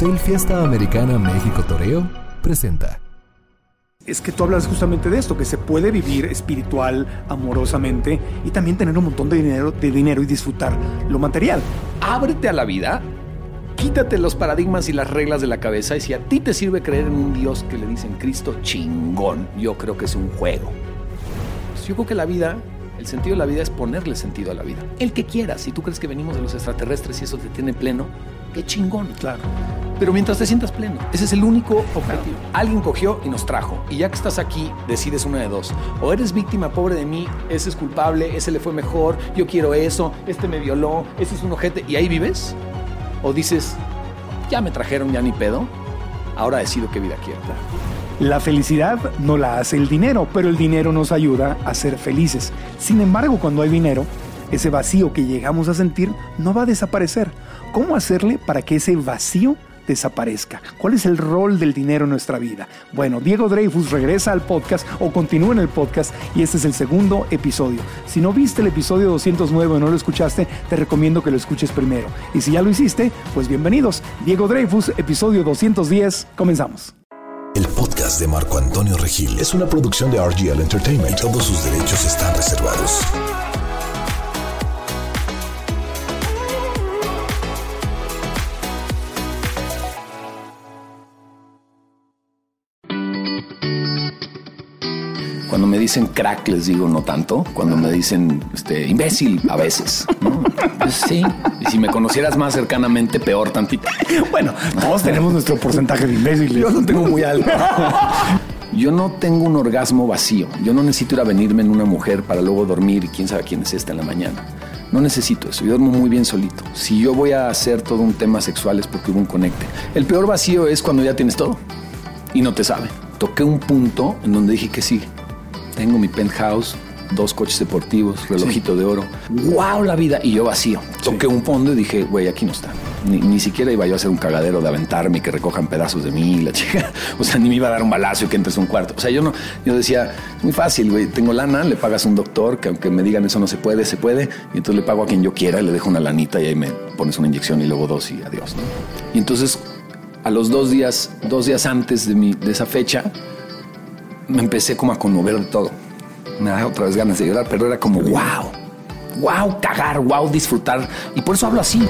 Hotel Fiesta Americana México Toreo presenta. Es que tú hablas justamente de esto, que se puede vivir espiritual, amorosamente y también tener un montón de dinero, de dinero y disfrutar lo material. Ábrete a la vida, quítate los paradigmas y las reglas de la cabeza y si a ti te sirve creer en un Dios que le dicen Cristo, chingón, yo creo que es un juego. Pues yo creo que la vida el sentido de la vida es ponerle sentido a la vida. El que quieras. Si tú crees que venimos de los extraterrestres y eso te tiene pleno, qué chingón. Claro. Pero mientras te sientas pleno, ese es el único objetivo. Alguien cogió y nos trajo. Y ya que estás aquí, decides una de dos. O eres víctima, pobre de mí, ese es culpable, ese le fue mejor, yo quiero eso, este me violó, ese es un ojete, y ahí vives. O dices, ya me trajeron, ya ni pedo, ahora decido qué vida quiero. La felicidad no la hace el dinero, pero el dinero nos ayuda a ser felices. Sin embargo, cuando hay dinero, ese vacío que llegamos a sentir no va a desaparecer. ¿Cómo hacerle para que ese vacío desaparezca? ¿Cuál es el rol del dinero en nuestra vida? Bueno, Diego Dreyfus regresa al podcast o continúa en el podcast y este es el segundo episodio. Si no viste el episodio 209 o no lo escuchaste, te recomiendo que lo escuches primero. Y si ya lo hiciste, pues bienvenidos. Diego Dreyfus, episodio 210. Comenzamos. El podcast de Marco Antonio Regil es una producción de RGL Entertainment todos sus derechos están reservados. Cuando me dicen crack, les digo no tanto. Cuando me dicen este, imbécil, a veces. ¿no? Pues sí. Y si me conocieras más cercanamente, peor tantito. Bueno, todos tenemos nuestro porcentaje de imbéciles. Yo lo tengo muy alto. Yo no tengo un orgasmo vacío. Yo no necesito ir a venirme en una mujer para luego dormir y quién sabe quién es esta en la mañana. No necesito eso. Yo duermo muy bien solito. Si yo voy a hacer todo un tema sexual es porque hubo un conecte. El peor vacío es cuando ya tienes todo y no te sabe. Toqué un punto en donde dije que sí. Tengo mi penthouse, dos coches deportivos, relojito de oro. ¡Wow! La vida. Y yo vacío. Toqué un fondo y dije, güey, aquí no está. Ni, ni siquiera iba yo a hacer un cagadero de aventarme y que recojan pedazos de mí, la chica. O sea, ni me iba a dar un balazo y que entres a un cuarto. O sea, yo no, yo decía, muy fácil, güey. Tengo lana, le pagas a un doctor que aunque me digan eso no se puede, se puede. Y entonces le pago a quien yo quiera, y le dejo una lanita y ahí me pones una inyección y luego dos y adiós, ¿no? Y entonces, a los dos días, dos días antes de, mi, de esa fecha, me empecé como a conmover todo. Me da otra vez ganas de llorar, pero era como wow, wow, cagar, wow, disfrutar. Y por eso hablo así.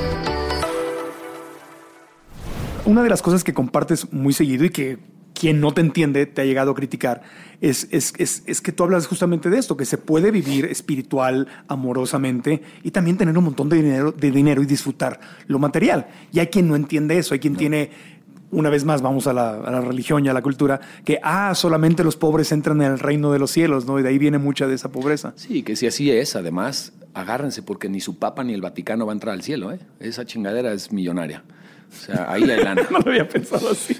Una de las cosas que compartes muy seguido y que quien no te entiende te ha llegado a criticar es, es, es, es, que tú hablas justamente de esto, que se puede vivir espiritual, amorosamente y también tener un montón de dinero, de dinero y disfrutar lo material. Y hay quien no entiende eso, hay quien tiene una vez más vamos a la, a la, religión y a la cultura, que, ah, solamente los pobres entran en el reino de los cielos, ¿no? Y de ahí viene mucha de esa pobreza. Sí, que si así es, además, agárrense porque ni su papa ni el Vaticano va a entrar al cielo, ¿eh? Esa chingadera es millonaria. O sea, ahí la lana. no lo había pensado así.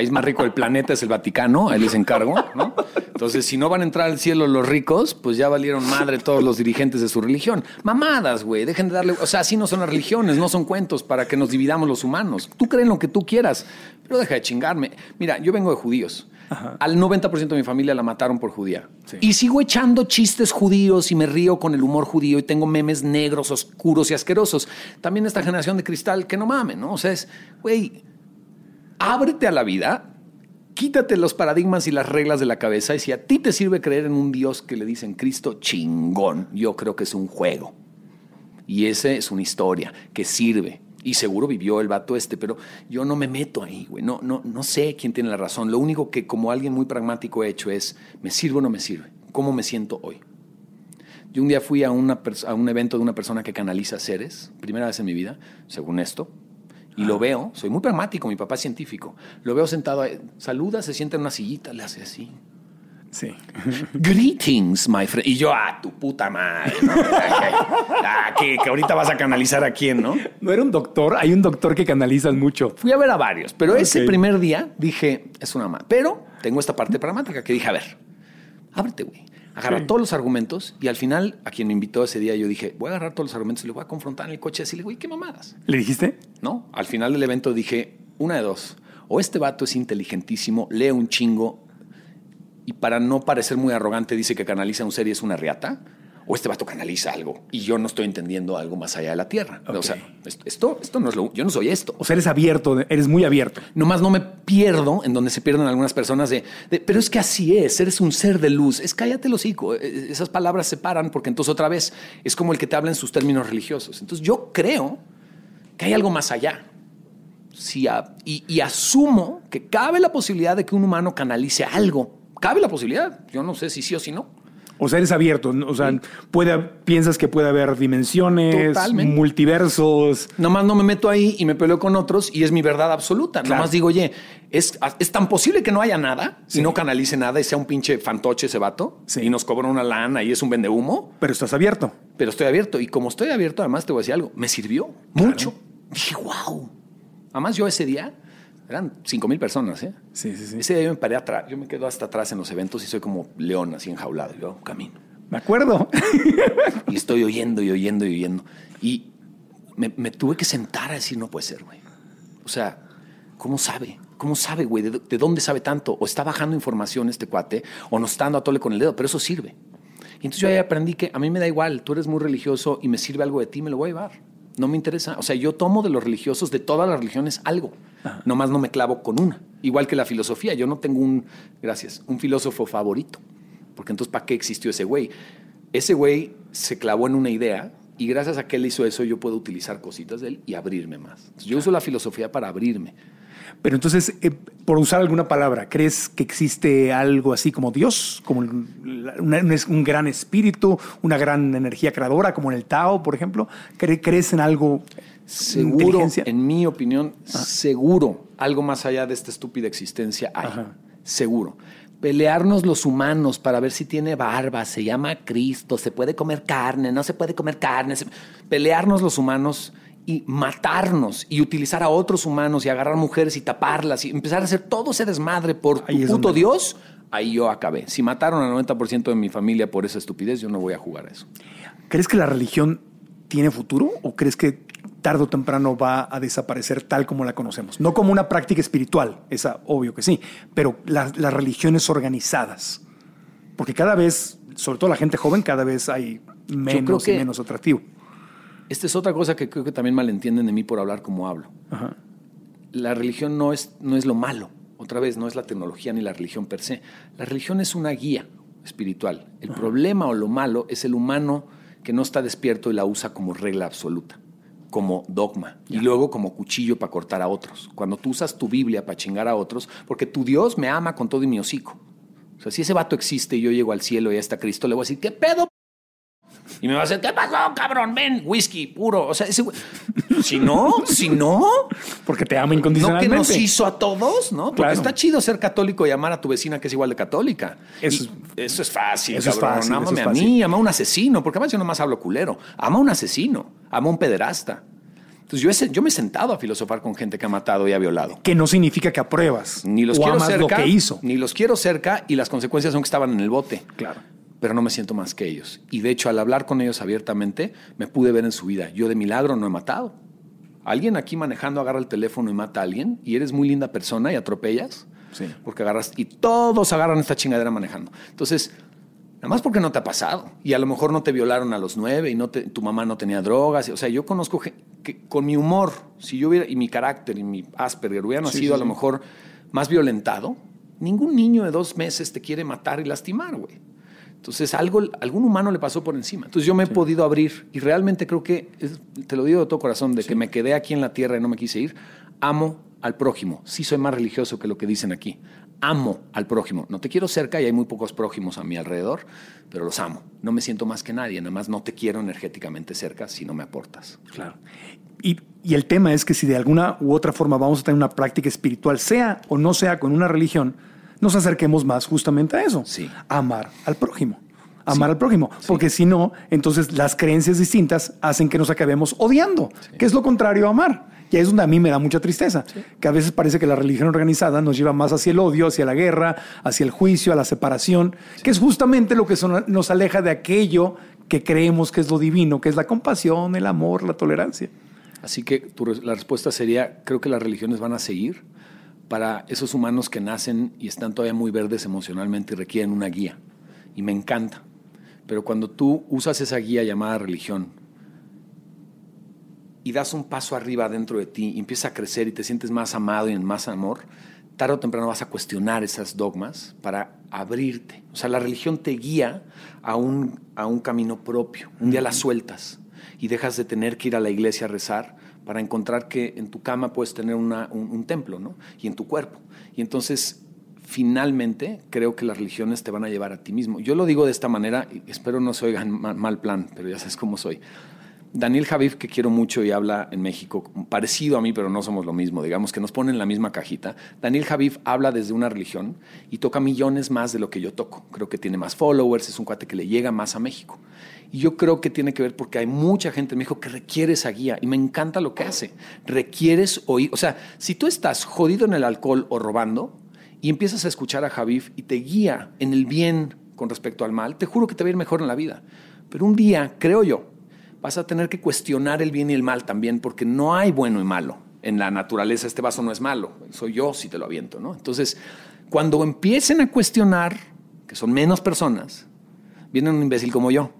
El país más rico del planeta es el Vaticano, ahí les encargo, ¿no? Entonces, si no van a entrar al cielo los ricos, pues ya valieron madre todos los dirigentes de su religión. Mamadas, güey, dejen de darle. O sea, así no son las religiones, no son cuentos para que nos dividamos los humanos. Tú creen lo que tú quieras, pero deja de chingarme. Mira, yo vengo de judíos. Ajá. Al 90% de mi familia la mataron por judía. Sí. Y sigo echando chistes judíos y me río con el humor judío y tengo memes negros, oscuros y asquerosos. También esta generación de cristal que no mamen, ¿no? O sea, es, güey, ábrete a la vida, quítate los paradigmas y las reglas de la cabeza y si a ti te sirve creer en un Dios que le dicen Cristo, chingón, yo creo que es un juego. Y esa es una historia que sirve. Y seguro vivió el vato este, pero yo no me meto ahí, güey. No, no, no sé quién tiene la razón. Lo único que como alguien muy pragmático he hecho es, ¿me sirve o no me sirve? ¿Cómo me siento hoy? Yo un día fui a, un evento de una persona que canaliza seres, primera vez en mi vida, según esto, y lo veo, soy muy pragmático, mi papá es científico, lo veo sentado, saluda, se sienta en una sillita, le hace así. Sí. Greetings, my friend. Y yo, ah, tu puta madre. ¿no? ah, que, que, ahorita vas a canalizar a quién, ¿no? No era un doctor, hay un doctor que canalizan mucho. Fui a ver a varios, pero okay. ese primer día dije, es una madre. Pero tengo esta parte pragmática que dije, a ver, ábrete, güey. Agarra sí. todos los argumentos y al final, a quien me invitó ese día, yo dije, voy a agarrar todos los argumentos y le voy a confrontar en el coche y decirle, güey, qué mamadas. ¿Le dijiste? No, al final del evento dije, una de dos. O este vato es inteligentísimo, lee un chingo y para no parecer muy arrogante dice que canaliza un ser y es una riata. o este vato canaliza algo y yo no estoy entendiendo algo más allá de la Tierra. O sea, esto, esto, no es lo, yo no soy esto. O sea, eres abierto, eres muy abierto. Nomás no me pierdo en donde se pierden algunas personas de, de, pero es que así es, eres un ser de luz. Es cállate el hocico. Eh, Esas palabras se paran porque entonces otra vez es como el que te habla en sus términos religiosos. Entonces yo creo que hay algo más allá. Sí, a- y, y asumo que cabe la posibilidad de que un humano canalice algo. Cabe la posibilidad. Yo no sé si sí o si no. O sea, eres abierto. O sea, puede, piensas que puede haber dimensiones, Totalmente. multiversos. Nomás no me meto ahí y me peleo con otros y es mi verdad absoluta. Claro. Nomás digo, oye, ¿es, es tan posible que no haya nada Sí. y no canalice nada y sea un pinche fantoche ese vato Sí. y nos cobra una lana y es un vende humo, Pero estás abierto. pero estoy abierto. Y como estoy abierto, además te voy a decir algo, me sirvió mucho. Dije, wow. Además, yo ese día eran cinco mil personas, ¿eh? Sí, sí, sí. Ese día yo me paré atrás, yo me quedo hasta atrás en los eventos y soy como león así enjaulado. Yo camino. Me acuerdo. Y estoy oyendo y oyendo y oyendo. Y me, me tuve que sentar a decir, no puede ser, güey. O sea, ¿cómo sabe? ¿Cómo sabe, güey? ¿De, de dónde sabe tanto? O está bajando información este cuate, o nos está dando a tole con el dedo, pero eso sirve. Y entonces yo ahí aprendí que a mí me da igual, tú eres muy religioso y me sirve algo de ti, me lo voy a llevar. No me interesa. O sea, yo tomo de los religiosos, de todas las religiones, algo. Nomás no me clavo con una. Igual que la filosofía. Yo no tengo un, gracias, un filósofo favorito. Porque entonces, ¿para qué existió ese güey? Ese güey se clavó en una idea y gracias a que él hizo eso, yo puedo utilizar cositas de él y abrirme más. Entonces, yo uso la filosofía para abrirme. Pero entonces, eh, por usar alguna palabra, ¿crees que existe algo así como Dios? Como un, un gran espíritu, una gran energía creadora, como en el Tao, por ejemplo? ¿Cre- ¿Crees en algo? Seguro, en mi opinión, seguro, algo más allá de esta estúpida existencia hay. Ajá. Seguro. Pelearnos los humanos para ver si tiene barba, se llama Cristo, se puede comer carne, no se puede comer carne. se- Pelearnos los humanos y matarnos y utilizar a otros humanos y agarrar mujeres y taparlas y empezar a hacer todo ese desmadre por tu puto Dios, ahí yo acabé. Si mataron al 90% de mi familia por esa estupidez, yo no voy a jugar a eso. ¿Crees que la religión tiene futuro o crees que tarde o temprano va a desaparecer tal como la conocemos? No como una práctica espiritual, esa obvio que sí, pero la- las religiones organizadas. Porque cada vez, sobre todo la gente joven, cada vez hay menos y menos atractivo. Esta es otra cosa que creo que también malentienden de mí por hablar como hablo. Ajá. la religión no es, no es lo malo. Otra vez, no es la tecnología ni la religión per se. La religión es una guía espiritual. El problema o lo malo es el humano que no está despierto y la usa como regla absoluta, como dogma, y luego como cuchillo para cortar a otros. Cuando tú usas tu Biblia para chingar a otros, porque tu Dios me ama con todo y mi hocico. O sea, si ese vato existe y yo llego al cielo y ya está Cristo, le voy a decir, ¿qué pedo? Y me va a decir, ¿qué pasó, cabrón? Ven, whisky puro. O sea, ese güey. Si no, si no, Porque te ama no que incondicionalmente. nos hizo a todos, ¿no? Porque Claro. está chido ser católico y amar a tu vecina que es igual de católica. Eso Y eso es fácil, eso es cabrón. fácil, eso Ámame es a mí, fácil. ama a un asesino, porque además yo nomás hablo culero. Ama a un asesino, ama a un pederasta. Entonces yo, he yo me he sentado a filosofar con gente que ha matado y ha violado. Que no significa que apruebas. Ni los o quiero amas cerca, lo que hizo. ni los quiero cerca y las consecuencias son que estaban en el bote. Claro. Pero no me siento más que ellos. Y de hecho, al hablar con ellos abiertamente, me pude ver en su vida. Yo de milagro no he matado. Alguien aquí manejando agarra el teléfono y mata a alguien y eres muy linda persona y atropellas. Sí. Porque agarras y todos agarran esta chingadera manejando. Entonces, nada más porque no te ha pasado. Y a lo mejor no te violaron a los nueve y no te- tu mamá no tenía drogas. O sea, yo conozco que con mi humor, si yo hubiera, y mi carácter y mi Asperger hubiera nacido sí, a lo mejor más violentado, ningún niño de dos meses te quiere matar y lastimar, güey. Entonces, algo, algún humano le pasó por encima. Entonces, yo me he podido abrir y realmente creo que, es- te lo digo de todo corazón, de que me quedé aquí en la tierra y no me quise ir, amo al prójimo. Sí soy más religioso que lo que dicen aquí. Amo al prójimo. No te quiero cerca y hay muy pocos prójimos a mi alrededor, pero los amo. No me siento más que nadie, nada más no te quiero energéticamente cerca si no me aportas. Claro. Y, y el tema es que si de alguna u otra forma vamos a tener una práctica espiritual, sea o no sea con una religión, nos acerquemos más justamente a eso. Sí. Amar al prójimo. Amar al prójimo. Porque si no, entonces las creencias distintas hacen que nos acabemos odiando, que es lo contrario a amar. Y ahí es donde a mí me da mucha tristeza, que a veces parece que la religión organizada nos lleva más hacia el odio, hacia la guerra, hacia el juicio, a la separación, que es justamente lo que son- nos aleja de aquello que creemos que es lo divino, que es la compasión, el amor, la tolerancia. Así que tu la respuesta sería, creo que las religiones van a seguir para esos humanos que nacen y están todavía muy verdes emocionalmente y requieren una guía. Y me encanta. Pero cuando tú usas esa guía llamada religión y das un paso arriba dentro de ti y empiezas a crecer y te sientes más amado y en más amor, tarde o temprano vas a cuestionar esas dogmas para abrirte. O sea, la religión te guía a un, a un camino propio. Un día la sueltas y dejas de tener que ir a la iglesia a rezar para encontrar que en tu cama puedes tener un, templo, ¿no? Y en tu cuerpo. Y entonces finalmente creo que las religiones te van a llevar a ti mismo. Yo lo digo de esta manera, y espero no se oigan mal, mal plan, pero ya sabes cómo soy. Daniel Javif, que quiero mucho y habla en México, parecido a mí, pero no somos lo mismo, digamos que nos ponen en la misma cajita. Daniel Javif habla desde una religión y toca millones más de lo que yo toco. Creo que tiene más followers, es un cuate que le llega más a México. Y yo creo que tiene que ver porque hay mucha gente en México que requiere esa guía y me encanta lo que hace. Requieres oír, o sea, si tú estás jodido en el alcohol o robando y empiezas a escuchar a Javif y te guía en el bien con respecto al mal, te juro que te va a ir mejor en la vida. Pero un día, creo yo, vas a tener que cuestionar el bien y el mal también, porque no hay bueno y malo. En la naturaleza este vaso no es malo, soy yo si te lo aviento, ¿no? Entonces, cuando empiecen a cuestionar, que son menos personas, viene un imbécil como yo.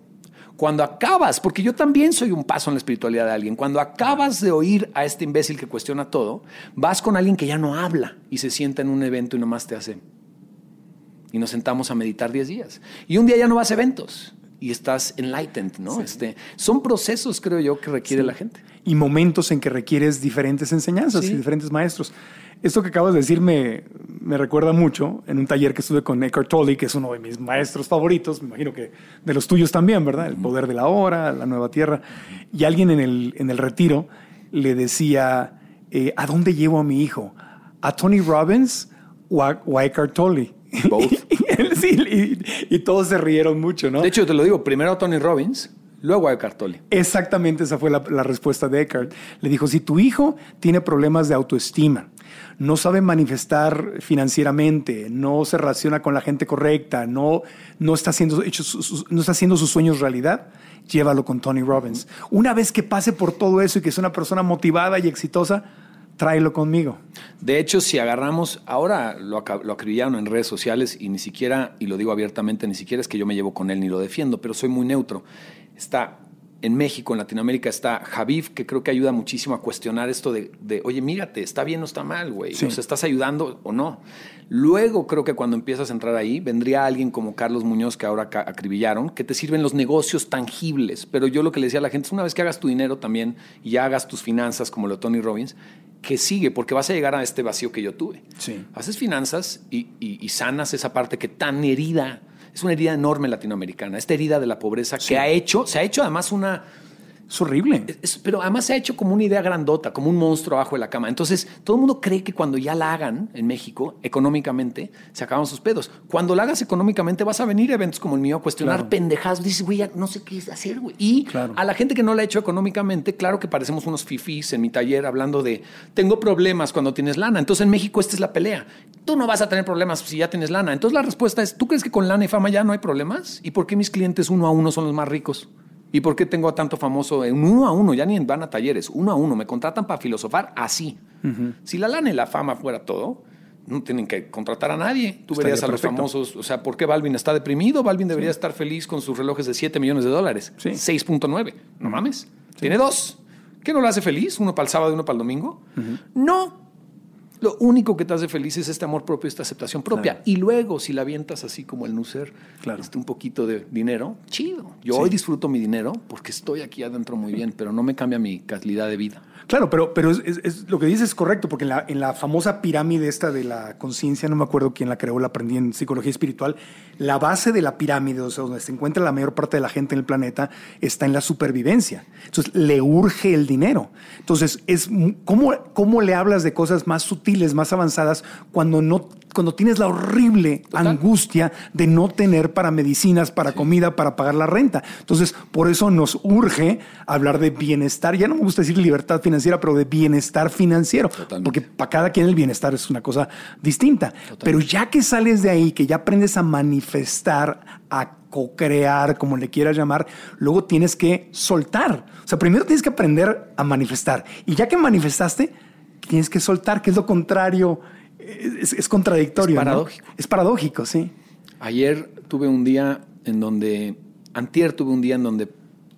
Cuando acabas, porque yo también soy un paso en la espiritualidad de alguien, cuando acabas de oír a este imbécil que cuestiona todo, vas con alguien que ya no habla y se sienta en un evento y nomás te hace. Y nos sentamos a meditar 10 días. Y un día ya no vas a eventos y estás enlightened, ¿no? Sí. Este, son procesos, creo yo, que requiere sí. la gente. Y momentos en que requieres diferentes enseñanzas sí. y diferentes maestros. Esto que acabas de decir me, me, recuerda mucho en un taller que estuve con Eckhart Tolle, que es uno de mis maestros favoritos, me imagino que de los tuyos también, ¿verdad? El poder de la hora, la nueva tierra. Y alguien en el, en el retiro le decía, eh, ¿a dónde llevo a mi hijo? ¿A Tony Robbins o a, o a Eckhart Tolle? Both. sí, y, y, todos se rieron mucho, ¿no? De hecho, te lo digo, primero a Tony Robbins, luego a Eckhart Tolle. Exactamente, esa fue la, la, respuesta de Eckhart. Le dijo, si tu hijo tiene problemas de autoestima, no sabe manifestar financieramente, no se relaciona con la gente correcta, no, no, está, haciendo, no está haciendo sus sueños realidad, llévalo con Tony Robbins. Una vez que pase por todo eso y que es una persona motivada y exitosa, tráelo conmigo. De hecho, si agarramos, ahora lo, lo acribillaron en redes sociales y ni siquiera, y lo digo abiertamente, ni siquiera es que yo me llevo con él ni lo defiendo, pero soy muy neutro. Está en México, en Latinoamérica, está Javif, que creo que ayuda muchísimo a cuestionar esto de, de oye, mírate, está bien o está mal, güey. Sí. ¿Nos estás ayudando o no? Luego creo que cuando empiezas a entrar ahí, vendría alguien como Carlos Muñoz, que ahora acribillaron, que te sirven los negocios tangibles. Pero yo lo que le decía a la gente es una vez que hagas tu dinero también y ya hagas tus finanzas como lo de Tony Robbins, que sigue, porque vas a llegar a este vacío que yo tuve. Sí. Haces finanzas y, y, y sanas esa parte que tan herida es una herida enorme latinoamericana, esta herida de la pobreza sí. que ha hecho, se ha hecho además una... Es horrible. Es, pero además se ha hecho como una idea grandota, como un monstruo abajo de la cama. Entonces, todo el mundo cree que cuando ya la hagan en México, económicamente, se acaban sus pedos. Cuando la hagas económicamente, vas a venir a eventos como el mío a cuestionar claro. pendejadas. Dices, güey, no sé qué hacer, güey. Y claro. a la gente que no la ha hecho económicamente, claro que parecemos unos fifís en mi taller hablando de, tengo problemas cuando tienes lana. Entonces, en México, esta es la pelea. Tú no vas a tener problemas si ya tienes lana. Entonces, la respuesta es, ¿tú crees que con lana y fama ya no hay problemas? ¿Y por qué mis clientes uno a uno son los más ricos? ¿Y por qué tengo a tanto famoso en uno a uno? Ya ni van a talleres, uno a uno. Me contratan para filosofar así. Uh -huh. Si la lana y la fama fuera todo, no tienen que contratar a nadie. Tú verías a los famosos. O sea, ¿por qué Balvin está deprimido? Balvin debería sí. estar feliz con sus relojes de 7 millones de dólares. Sí. 6.9. No mames. Sí. Tiene dos. ¿Qué no lo hace feliz? ¿Uno para el sábado y uno para el domingo? Uh -huh. No. Lo único que te hace feliz es este amor propio, esta aceptación propia. Claro. Y luego, si la avientas así como el Nucer, claro. este, un poquito de dinero, chido. Yo sí. hoy disfruto mi dinero porque estoy aquí adentro muy bien, pero no me cambia mi calidad de vida. Claro, pero, pero es, es, es, lo que dices es correcto, porque en la, en la famosa pirámide esta de la conciencia, no me acuerdo quién la creó, la aprendí en psicología espiritual, la base de la pirámide, o sea, donde se encuentra la mayor parte de la gente en el planeta, está en la supervivencia. Entonces, le urge el dinero. Entonces, es ¿cómo, cómo le hablas de cosas más sutiles, más avanzadas, cuando no cuando tienes la horrible Total. angustia de no tener para medicinas, para sí. comida, para pagar la renta. Entonces, por eso nos urge hablar de bienestar. Ya no me gusta decir libertad financiera, pero de bienestar financiero. Totalmente. Porque para cada quien el bienestar es una cosa distinta. Totalmente. Pero ya que sales de ahí, que ya aprendes a manifestar, a co-crear, como le quieras llamar, luego tienes que soltar. O sea, primero tienes que aprender a manifestar. Y ya que manifestaste, tienes que soltar, que es lo contrario es, es contradictorio. Es paradójico. ¿no? Es paradójico, sí. Ayer tuve un día en donde antier tuve un día en donde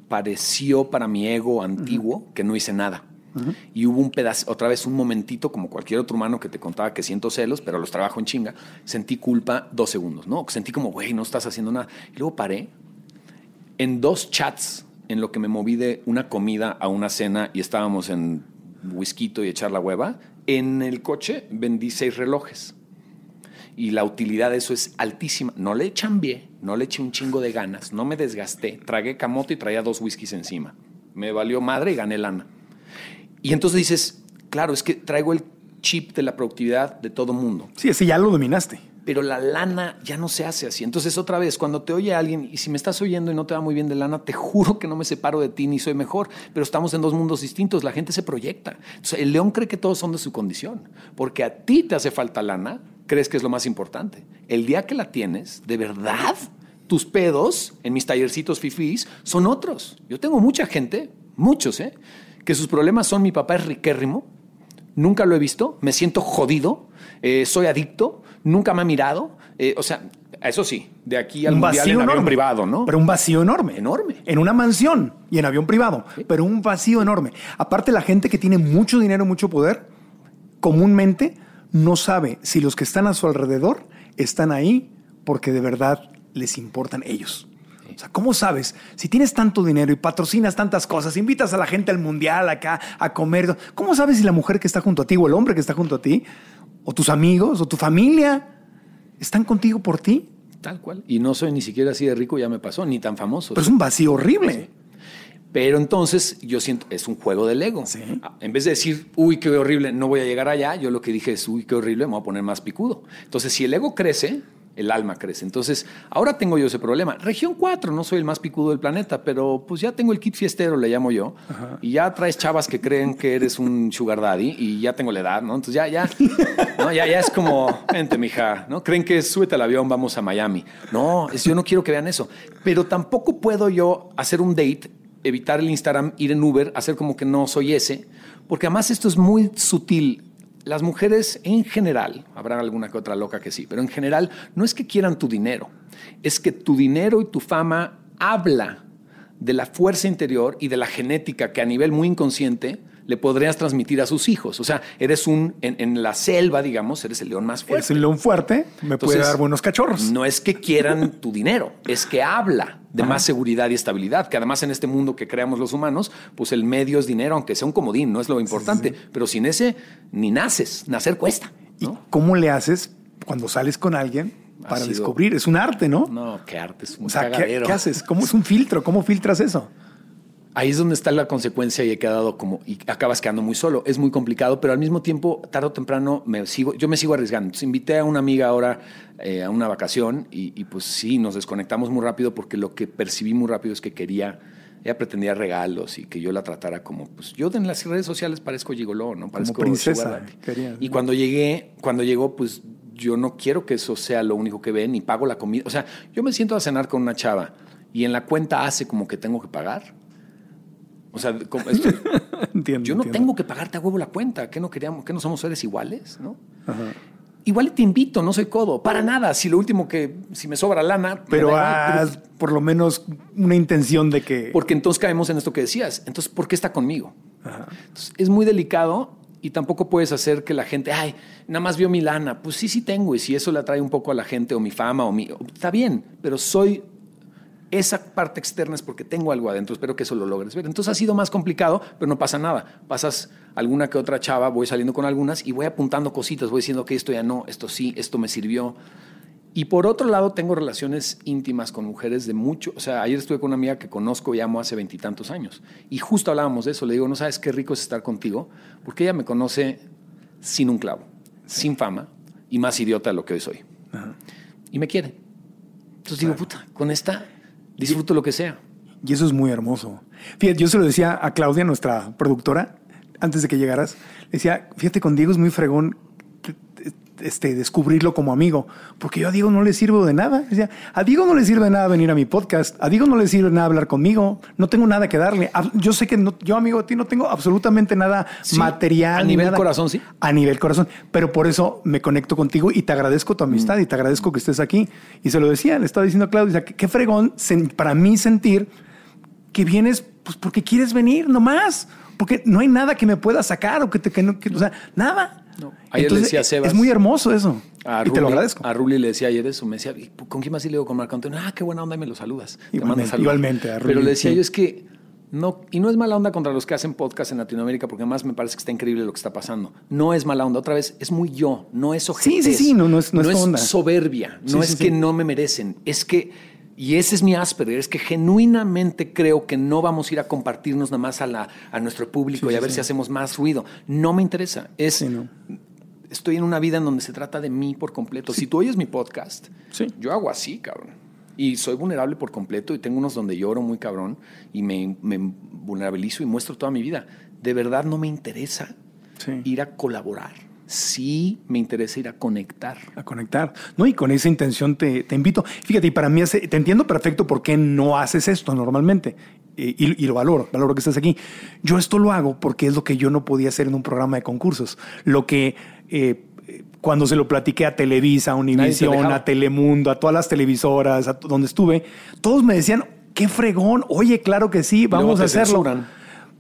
pareció para mi ego antiguo que no hice nada. Y hubo un pedazo, otra vez un momentito, como cualquier otro humano que te contaba que siento celos, pero los trabajo en chinga. Sentí culpa dos segundos, ¿no? Sentí como, güey, no estás haciendo nada. Y luego paré en dos chats en lo que me moví de una comida a una cena y estábamos en whisky y echar la hueva. En el coche vendí seis relojes. Y la utilidad de eso es altísima. No le echan bien, no le eché un chingo de ganas, no me desgasté. Tragué camote y traía dos whiskies encima. Me valió madre y gané lana. Y entonces dices, claro, es que traigo el chip de la productividad de todo mundo. Sí, ese ya lo dominaste. Pero la lana ya no se hace así. Entonces, otra vez, cuando te oye alguien, y si me estás oyendo y no te va muy bien de lana, te juro que no me separo de ti ni soy mejor. Pero estamos en dos mundos distintos. La gente se proyecta. Entonces, el león cree que todos son de su condición. Porque a ti te hace falta lana, crees que es lo más importante. El día que la tienes, de verdad, tus pedos en mis tallercitos fifís son otros. Yo tengo mucha gente, muchos, ¿eh? Que sus problemas son mi papá es riquérrimo, nunca lo he visto, me siento jodido, eh, soy adicto, nunca me ha mirado. Eh, o sea, eso sí, de aquí al un mundial vacío en avión enorme. privado, ¿no? Pero un vacío enorme. Enorme. En una mansión y en avión privado. Pero un vacío enorme. Aparte, la gente que tiene mucho dinero, mucho poder, comúnmente no sabe si los que están a su alrededor están ahí porque de verdad les importan ellos. O sea, ¿cómo sabes? Si tienes tanto dinero y patrocinas tantas cosas, invitas a la gente al mundial acá a comer, ¿cómo sabes si la mujer que está junto a ti o el hombre que está junto a ti, o tus amigos o tu familia, están contigo por ti? Tal cual. Y no soy ni siquiera así de rico, ya me pasó, ni tan famoso. Pero es un vacío horrible. Pero entonces yo siento, es un juego del ego. Sí. Ah, En vez de decir, uy, qué horrible, no voy a llegar allá, yo lo que dije es, uy, qué horrible, me voy a poner más picudo. Entonces, si el ego crece, el alma crece. Entonces, ahora tengo yo ese problema. Región 4, no soy el más picudo del planeta, pero pues ya tengo el kit fiestero, le llamo yo, y ya traes chavas que creen que eres un sugar daddy y ya tengo la edad, ¿no? Entonces ya, ya, ¿no? ya, ya es como, vente, mija, ¿no? Creen que súbete al avión, vamos a Miami. No, es, yo no quiero que vean eso. Pero tampoco puedo yo hacer un date evitar el Instagram, ir en Uber, hacer como que no soy ese, porque además esto es muy sutil. Las mujeres en general, habrá alguna que otra loca que sí, pero en general no es que quieran tu dinero, es que tu dinero y tu fama habla de la fuerza interior y de la genética que a nivel muy inconsciente le podrías transmitir a sus hijos. O sea, eres un, en, en la selva, digamos, eres el león más fuerte. Es un león fuerte, me puede Entonces, dar buenos cachorros. No es que quieran tu dinero, es que habla de más seguridad y estabilidad, que además en este mundo que creamos los humanos, pues el medio es dinero, aunque sea un comodín, no es lo importante, pero sin ese ni naces, nacer cuesta. ¿Y cómo le haces cuando sales con alguien para descubrir? Es un arte, ¿no? No, qué arte, es un o sea, ¿qué, cagadero. qué haces? ¿Cómo es un filtro? ¿Cómo filtras eso? Ahí es donde está la consecuencia y he quedado como y acabas quedando muy solo. Es muy complicado, pero al mismo tiempo, tarde o temprano, me sigo, yo me sigo arriesgando. Entonces, invité a una amiga ahora eh, a una vacación y, y, pues sí, nos desconectamos muy rápido porque lo que percibí muy rápido es que quería, ella pretendía regalos y que yo la tratara como, pues yo en las redes sociales parezco gigoló, ¿no? Parezco princesa, daddy. querías, Y ¿no? cuando llegué, cuando llegó, pues yo no quiero que eso sea lo único que ven y pago la comida. O sea, yo me siento a cenar con una chava y en la cuenta hace como que tengo que pagar. O sea, como esto- Entiendo. yo no entiendo. tengo que pagarte a huevo la cuenta. ¿Qué no queríamos? ¿Qué no somos seres iguales? ¿no? Ajá. Igual te invito, no soy codo. Para nada. Si lo último que, si me sobra lana. me Pero da haz por lo menos una intención de que. porque entonces caemos en esto que decías. Entonces, ¿por qué está conmigo? Entonces, es muy delicado y tampoco puedes hacer que la gente, ay, nada más vio mi lana. Pues sí, sí tengo. Y si eso le atrae un poco a la gente o mi fama o mi. Está bien, pero soy. Esa parte externa es porque tengo algo adentro. Espero que eso lo logres ver. Entonces ha sido más complicado, pero no pasa nada. Pasas alguna que otra chava, voy saliendo con algunas y voy apuntando cositas. Voy diciendo que esto ya no, esto sí, esto me sirvió. Y por otro lado, tengo relaciones íntimas con mujeres de mucho. O sea, ayer estuve con una amiga que conozco y amo hace veintitantos años. Y justo hablábamos de eso. Le digo, no sabes qué rico es estar contigo, porque ella me conoce sin un clavo, sin fama y más idiota de lo que hoy soy. Y me quiere. Entonces digo, puta, con esta disfruto lo que sea. Y eso es muy hermoso. Fíjate, yo se lo decía a Claudia, nuestra productora, antes de que llegaras. Le decía, fíjate, con Diego es muy fregón. Te- te- este, descubrirlo como amigo, porque yo a Diego no le sirvo de nada. A Diego no le sirve de nada venir a mi podcast, a Diego no le sirve de nada hablar conmigo, no tengo nada que darle. Yo sé que no- yo, amigo, a ti no tengo absolutamente nada Sí, material. a ni nivel nada. corazón, sí. A nivel corazón, pero por eso me conecto contigo y te agradezco tu amistad y te agradezco que estés aquí. Y se lo decía, le estaba diciendo a Claudia, qué, fregón para mí sentir que vienes pues porque quieres venir, nomás. Porque no hay nada que me pueda sacar o que te, que no, que- o sea, nada. No. Ayer le decía a Sebas- Es muy hermoso eso. A y te lo agradezco. A Ruli le decía ayer eso, me decía, "¿Y ¿con quién más? Y le digo, con Marco Antonio. Ah, qué buena onda, y me lo saludas. Te Igualmente, mando saludos. igualmente, a Ruli, Pero le decía sí. yo, es que no, y no es mala onda contra los que hacen podcast en Latinoamérica, porque además me parece que está increíble lo que está pasando. No es mala onda, otra vez, es muy yo, no es ojetez. Sí, sí, sí, no- no es- no es tu onda. soberbia, no sí, es sí. que no me merecen, es que... Y ese es mi Asperger, es que genuinamente creo que no vamos a ir a compartirnos nada más a, la, a nuestro público Sí, y a ver sí. si hacemos más ruido. No me interesa. Es, Sí, no. estoy en una vida en donde se trata de mí por completo. Si tú oyes mi podcast, Sí. yo hago así, cabrón. Y soy vulnerable por completo y tengo unos donde lloro muy cabrón y me, me vulnerabilizo y muestro toda mi vida. De verdad no me interesa ir a colaborar. Sí me interesa ir a conectar. a conectar. No, y con esa intención te, te invito. Fíjate, y para mí hace- te entiendo perfecto por qué no haces esto normalmente. Eh, Y, y lo valoro, valoro que estés aquí. Yo esto lo hago porque es lo que yo no podía hacer en un programa de concursos. Lo que eh, eh, cuando se lo platiqué a Televisa, a Univisión, a Telemundo, a todas las televisoras, a donde estuve, todos me decían, qué fregón, oye, claro que sí, vamos a hacerlo. censuran.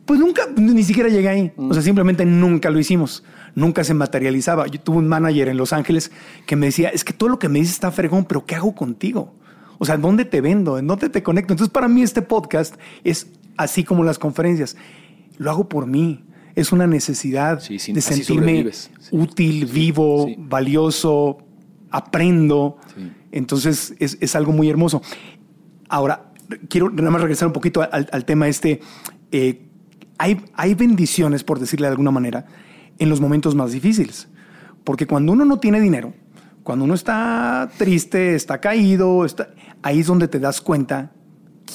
Pues nunca, ni siquiera llegué ahí. O sea, simplemente nunca lo hicimos. Nunca se materializaba. Yo tuve un manager en Los Ángeles que me decía, es que todo lo que me dices está fregón, pero ¿qué hago contigo? O sea, ¿dónde te vendo? ¿En dónde te conecto? Entonces, para mí este podcast es así como las conferencias. Lo hago por mí. Es una necesidad Sí, sí, de sentirme. Sí. útil, vivo, valioso, aprendo. Entonces, es, es algo muy hermoso. Ahora, quiero nada más regresar un poquito al, al tema este. Eh, hay, hay bendiciones, por decirle de alguna manera, en los momentos más difíciles. Porque cuando uno no tiene dinero, cuando uno está triste, está caído, está, ahí es donde te das cuenta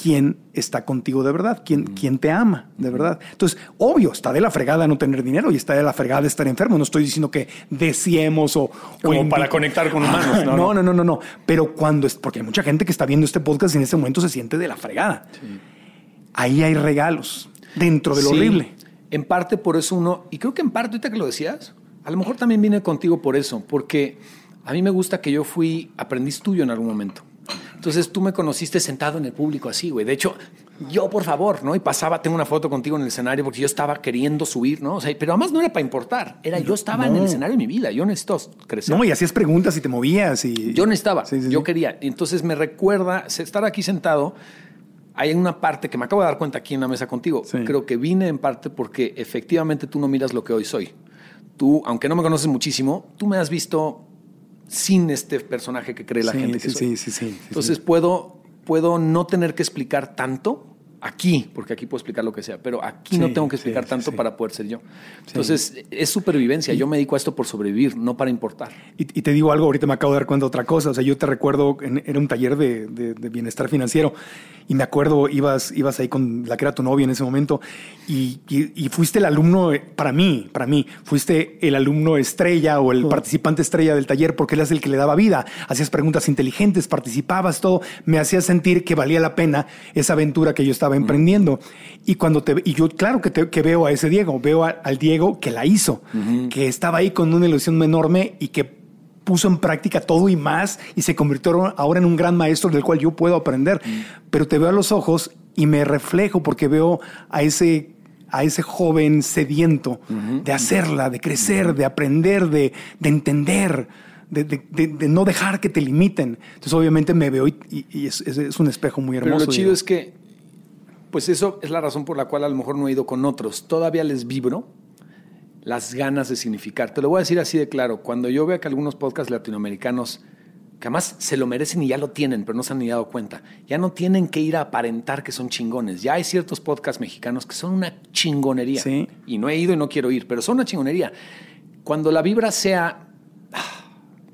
quién está contigo de verdad, quién, quién te ama de verdad. Entonces, obvio, está de la fregada no tener dinero y está de la fregada estar enfermo. No estoy diciendo que deseemos o... Como o para conectar con humanos, ¿no? no, no, no, no, no. Pero cuando es, porque hay mucha gente que está viendo este podcast y en ese momento se siente de la fregada. Ahí hay regalos dentro de lo Sí, horrible. En parte por eso uno, y creo que en parte ahorita que lo decías, a lo mejor también vine contigo por eso, porque a mí me gusta que yo fui aprendiz tuyo en algún momento. Entonces tú me conociste sentado en el público así, güey. De hecho, yo por favor, ¿no? Y pasaba, tengo una foto contigo en el escenario porque yo estaba queriendo subir, ¿no? O sea, pero además no era para importar, era yo estaba en el escenario de mi vida, yo necesito crecer. No, y hacías preguntas y te movías y... Yo necesitaba, Sí, sí, yo sí. quería. Entonces me recuerda estar aquí sentado. Hay una parte que me acabo de dar cuenta aquí en la mesa contigo. Sí. Creo que vine en parte porque efectivamente tú no miras lo que hoy soy. Tú, aunque no me conoces muchísimo, tú me has visto sin este personaje que cree la Sí, gente que sí, soy. sí, sí, sí, Entonces puedo, puedo no tener que explicar tanto aquí, porque aquí puedo explicar lo que sea, pero aquí Sí, no tengo que explicar sí, tanto sí. para poder ser yo. Entonces es supervivencia. Yo me dedico a esto por sobrevivir, no para importar. Y, y te digo algo, ahorita me acabo de dar cuenta de otra cosa. O sea, yo te recuerdo, en- era un taller de, de- de bienestar financiero y me acuerdo, ibas, ibas ahí con la que era tu novia en ese momento y, y- y fuiste el alumno, para mí, para mí, fuiste el alumno estrella o el participante estrella del taller porque él es el que le daba vida. Hacías preguntas inteligentes, participabas, todo. Me hacías sentir que valía la pena esa aventura que yo estaba emprendiendo. Y cuando te, y yo, claro que, te- que veo a ese Diego, veo a- al Diego que la hizo, que estaba ahí con una ilusión enorme y que puso en práctica todo y más y se convirtió ahora en un gran maestro del cual yo puedo aprender. Pero te veo a los ojos y me reflejo porque veo a ese a ese joven sediento de hacerla, de crecer, de aprender, de, de entender, de, de- de- de no dejar que te limiten. Entonces obviamente me veo y, y- es, es- un espejo muy hermoso. Pero lo chido es que, pues eso es la razón por la cual a lo mejor no he ido con otros. Todavía les vibro las ganas de significar. Te lo voy a decir así de claro. Cuando yo veo que algunos podcasts latinoamericanos, que además se lo merecen y ya lo tienen, pero no se han ni dado cuenta, ya no tienen que ir a aparentar que son chingones. Ya hay ciertos podcasts mexicanos que son una chingonería. Sí. Y no he ido y no quiero ir, pero son una chingonería. Cuando la vibra sea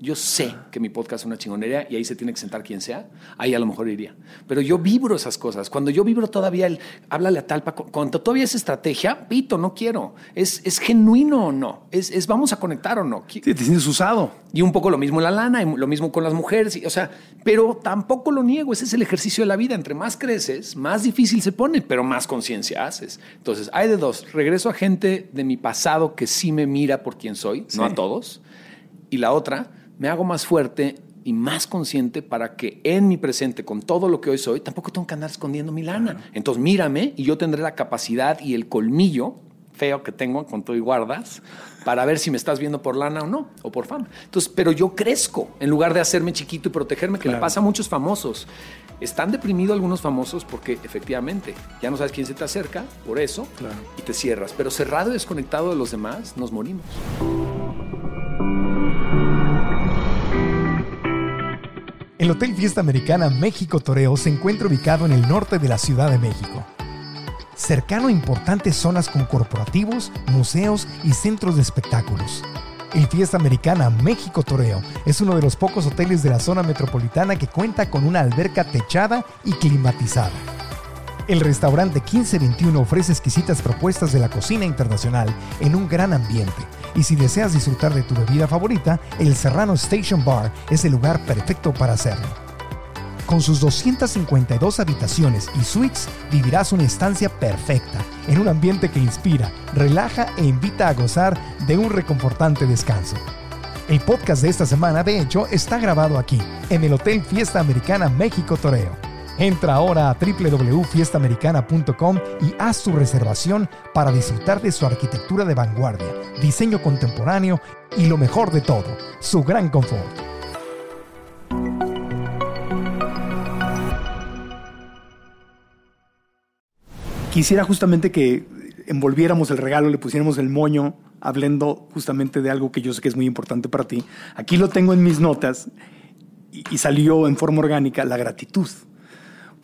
yo sé que mi podcast es una chingonería y ahí se tiene que sentar quien sea, ahí a lo mejor iría. Pero yo vibro esas cosas. Cuando yo vibro todavía el háblale a talpa, cuando todavía es estrategia, pito, no quiero. ¿Es, es genuino o no? ¿Es, es vamos a conectar o no? Sí, te sientes usado. Y un poco lo mismo la lana, y lo mismo con las mujeres, y, o sea, pero tampoco lo niego, ese es el ejercicio de la vida. Entre más creces, más difícil se pone, pero más conciencia haces. Entonces, hay de dos. Regreso a gente de mi pasado que sí me mira por quien soy, no a todos. Y la otra, me hago más fuerte y más consciente para que en mi presente, con todo lo que hoy soy, tampoco tengo que andar escondiendo mi lana. Entonces, mírame y yo tendré la capacidad y el colmillo feo que tengo con todo y guardas para ver si me estás viendo por lana o no, o por fama. Entonces, pero yo crezco en lugar de hacerme chiquito y protegerme, que le pasa a muchos famosos. Están deprimidos algunos famosos porque efectivamente ya no sabes quién se te acerca, por eso, y te cierras. Pero cerrado y desconectado de los demás, nos morimos. El Hotel Fiesta Americana México Toreo se encuentra ubicado en el norte de la Ciudad de México cercano a importantes zonas con corporativos, museos y centros de espectáculos. El Fiesta Americana México Toreo es uno de los pocos hoteles de la zona metropolitana que cuenta con una alberca techada y climatizada. El restaurante 1521 ofrece exquisitas propuestas de la cocina internacional en un gran ambiente. Y si deseas disfrutar de tu bebida favorita, el Serrano Station Bar es el lugar perfecto para hacerlo. Con sus 252 habitaciones y suites, vivirás una estancia perfecta, en un ambiente que inspira, relaja e invita a gozar de un reconfortante descanso. El podcast de esta semana, de hecho, está grabado aquí, en el Hotel Fiesta Americana México Toreo. Entra ahora a www.fiestaamericana.com y haz tu reservación para disfrutar de su arquitectura de vanguardia, diseño contemporáneo y lo mejor de todo, su gran confort. quisiera justamente que envolviéramos el regalo, le pusiéramos el moño, hablando justamente de algo que yo sé que es muy importante para ti. Aquí lo tengo en mis notas y, salió en forma orgánica la gratitud.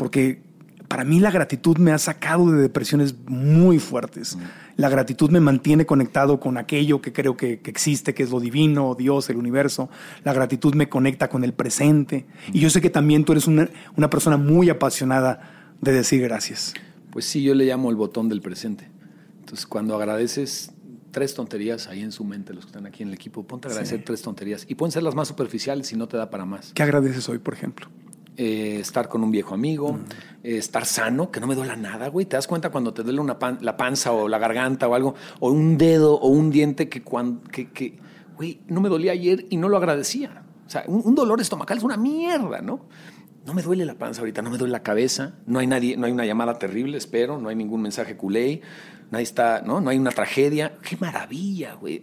Porque para mí la gratitud me ha sacado de depresiones muy fuertes. La gratitud me mantiene conectado con aquello que creo que, existe, que es lo divino, Dios, el universo. La gratitud me conecta con el presente. Y yo sé que también tú eres una, una persona muy apasionada de decir gracias. Pues sí, yo le llamo el botón del presente. Entonces, cuando agradeces tres tonterías ahí en su mente, los que están aquí en el equipo, ponte a agradecer tres tonterías. Y pueden ser las más superficiales si no te da para más. ¿Qué agradeces hoy, por ejemplo? Eh, estar con un viejo amigo, mm. eh, estar sano, que no me duela nada, güey. ¿Te das cuenta cuando te duele una la panza o la garganta o algo, o un dedo o un diente que, cuando, que, güey, no me dolía ayer y no lo agradecía? O sea, un dolor estomacal es una mierda, ¿no? no me duele la panza ahorita, no me duele la cabeza, no hay nadie, no hay una llamada terrible, espero, no hay ningún mensaje culé, nadie está, ¿no? No hay una tragedia. Qué maravilla, güey.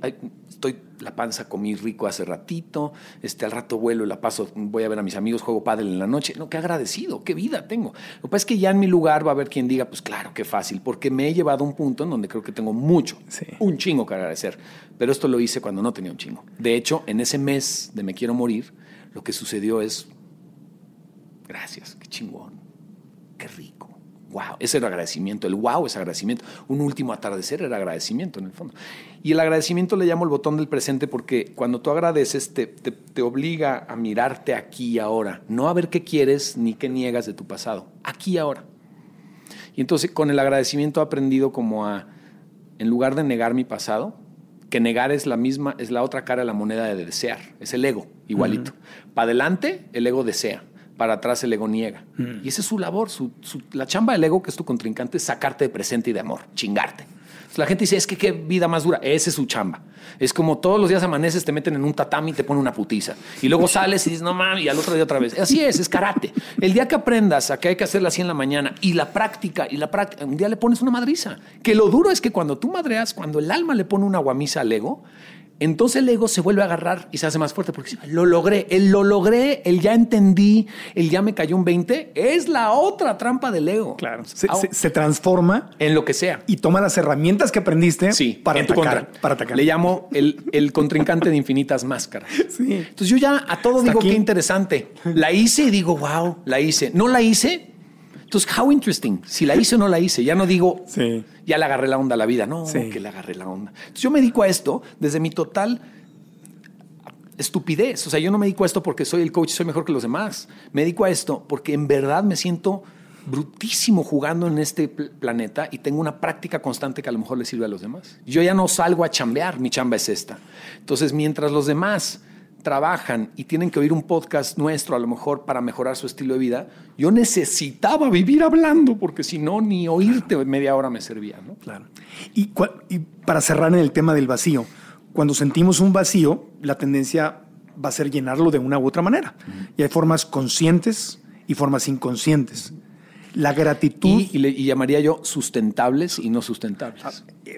Estoy la panza comí rico hace ratito, este al rato vuelo y la paso, voy a ver a mis amigos, juego pádel en la noche. No, qué agradecido, qué vida tengo. Lo que pasa es que ya en mi lugar va a haber quien diga, pues claro, qué fácil, porque me he llevado a un punto en donde creo que tengo mucho, un chingo que agradecer. Pero esto lo hice cuando no tenía un chingo. De hecho, en ese mes de me quiero morir, lo que sucedió es Gracias, qué rico. Wow, ese era agradecimiento. El wow es agradecimiento. Un último atardecer era agradecimiento en el fondo. Y el agradecimiento le llamo el botón del presente porque cuando tú agradeces te, te, obliga a mirarte aquí y ahora, no a ver qué quieres ni qué niegas de tu pasado, aquí y ahora. Y entonces con el agradecimiento he aprendido como a, en lugar de negar mi pasado, que negar es la misma, es la otra cara de la moneda de desear, es el ego, igualito. Para adelante, el ego desea para atrás el ego niega. Mm. Y esa es su labor, su, la chamba del ego, que es tu contrincante, es sacarte de presente y de amor, chingarte. la gente dice, es que qué vida más dura. Esa es su chamba. Es como todos los días amaneces, te meten en un tatami y te ponen una putiza. Y luego sales y dices, no mames, y al otro día otra vez. Así es, es karate. El día que aprendas a que hay que hacerlo así en la mañana y la práctica, y la práctica, un día le pones una madriza. Que lo duro es que cuando tú madreas, cuando el alma le pone una guamisa al ego, entonces el ego se vuelve a agarrar y se hace más fuerte porque lo logré, el lo logré, el ya entendí, el ya me cayó un 20, es la otra trampa del ego. Claro, se, transforma en lo que sea y toma las herramientas que aprendiste para, atacar, para atacar. Le llamo el, el contrincante de infinitas máscaras. Entonces yo ya a todo digo qué interesante. La hice y digo, wow, la hice. No la hice, entonces, how interesting. Si la hice o no la hice, ya no digo, ya le agarré la onda a la vida. No, que le agarré la onda. Entonces, yo me dedico a esto desde mi total estupidez. O sea, yo no me dedico a esto porque soy el coach y soy mejor que los demás. Me dedico a esto porque en verdad me siento brutísimo jugando en este planeta y tengo una práctica constante que a lo mejor le sirve a los demás. Yo ya no salgo a chambear, mi chamba es esta. Entonces, mientras los demás trabajan y tienen que oír un podcast nuestro a lo mejor para mejorar su estilo de vida, yo necesitaba vivir hablando porque si no, ni oírte media hora me servía. ¿no? Claro. Y, y para cerrar en el tema del vacío, cuando sentimos un vacío, la tendencia va a ser llenarlo de una u otra manera. Y hay formas conscientes y formas inconscientes. La gratitud. Y, le, llamaría yo sustentables y no sustentables. Ah,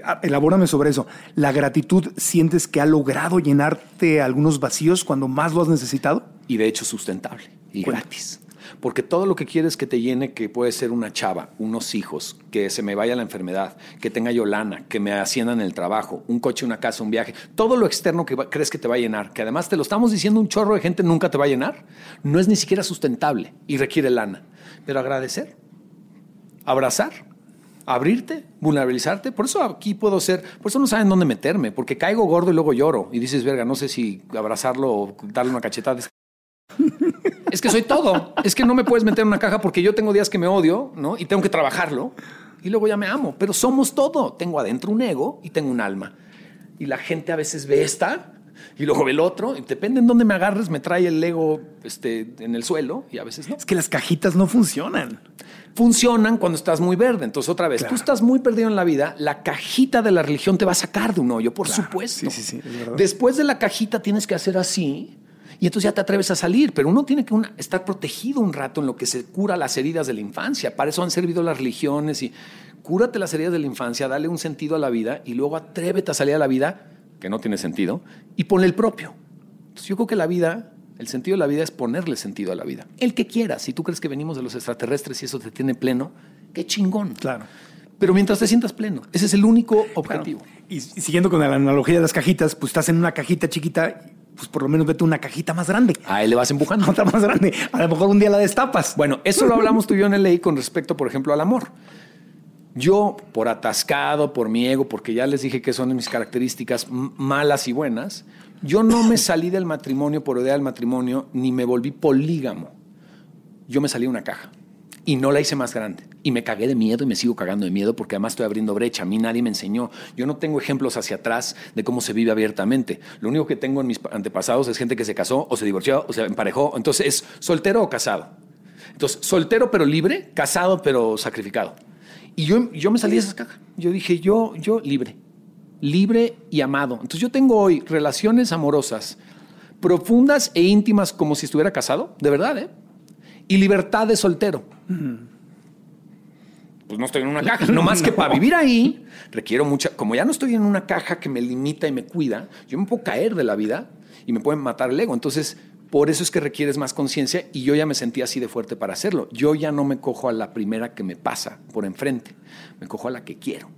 ah, elabórame sobre eso. ¿La gratitud sientes que ha logrado llenarte algunos vacíos cuando más lo has necesitado? Y de hecho sustentable y gratis. Porque todo lo que quieres que te llene, que puede ser una chava, unos hijos, que se me vaya la enfermedad, que tenga yo lana, que me asciendan en el trabajo, un coche, una casa, un viaje, todo lo externo que crees que te va a llenar, que además te lo estamos diciendo un chorro de gente nunca te va a llenar, no es ni siquiera sustentable y requiere lana. Pero agradecer abrazar, abrirte, vulnerabilizarte. Por eso aquí puedo ser, por eso no saben dónde meterme, porque caigo gordo y luego lloro. Y dices, verga, no sé si abrazarlo o darle una cachetada. es que soy todo. Es que no me puedes meter en una caja porque yo tengo días que me odio, ¿no? Y tengo que trabajarlo. Y luego ya me amo. Pero somos todo. Tengo adentro un ego y tengo un alma. Y la gente a veces ve esta y luego ve el otro. Y depende en dónde me agarres, me trae el ego este, en el suelo y a veces no. Es que las cajitas no funcionan funcionan cuando estás muy verde. Entonces, otra vez, tú estás muy perdido en la vida, la cajita de la religión te va a sacar de un hoyo, por supuesto. Después de la cajita tienes que hacer así. Y entonces ya te atreves a salir, pero uno tiene que estar protegido un rato en lo que se cura las heridas de la infancia. Para eso han servido las religiones y cúrate las heridas de la infancia, dale un sentido a la vida y luego atrévete a salir a la vida, que no tiene sentido, y ponle el propio. Entonces yo creo que la vida el sentido de la vida es ponerle sentido a la vida. El que quieras. Si tú crees que venimos de los extraterrestres y eso te tiene pleno, qué chingón. Claro. Pero mientras te sientas pleno, ese es el único objetivo. Y, siguiendo con la analogía de las cajitas, pues estás en una cajita chiquita, pues por lo menos vete una cajita más grande. Ahí le vas empujando. Otra más grande. A lo mejor un día la destapas. Bueno, eso lo hablamos tú y yo en el ley con respecto, por ejemplo, al amor. Yo, por atascado, por mi ego, porque ya les dije que son mis características malas y buenas, yo no me salí del matrimonio por idea del matrimonio, ni me volví polígamo. Yo me salí de una caja y no la hice más grande. Y me cagué de miedo y me sigo cagando de miedo porque además estoy abriendo brecha. A mí nadie me enseñó. Yo no tengo ejemplos hacia atrás de cómo se vive abiertamente. Lo único que tengo en mis antepasados es gente que se casó o se divorció o se emparejó. Entonces es soltero o casado. Entonces, soltero pero libre, casado pero sacrificado. Y yo, yo me salí de esa caja. Yo dije, yo, yo libre libre y amado. Entonces yo tengo hoy relaciones amorosas profundas e íntimas como si estuviera casado, de verdad, ¿eh? Y libertad de soltero. Pues no estoy en una caja, no más que para vivir ahí requiero mucha, como ya no estoy en una caja que me limita y me cuida, yo me puedo caer de la vida y me pueden matar el ego. Entonces, por eso es que requieres más conciencia y yo ya me sentí así de fuerte para hacerlo. Yo ya no me cojo a la primera que me pasa por enfrente, me cojo a la que quiero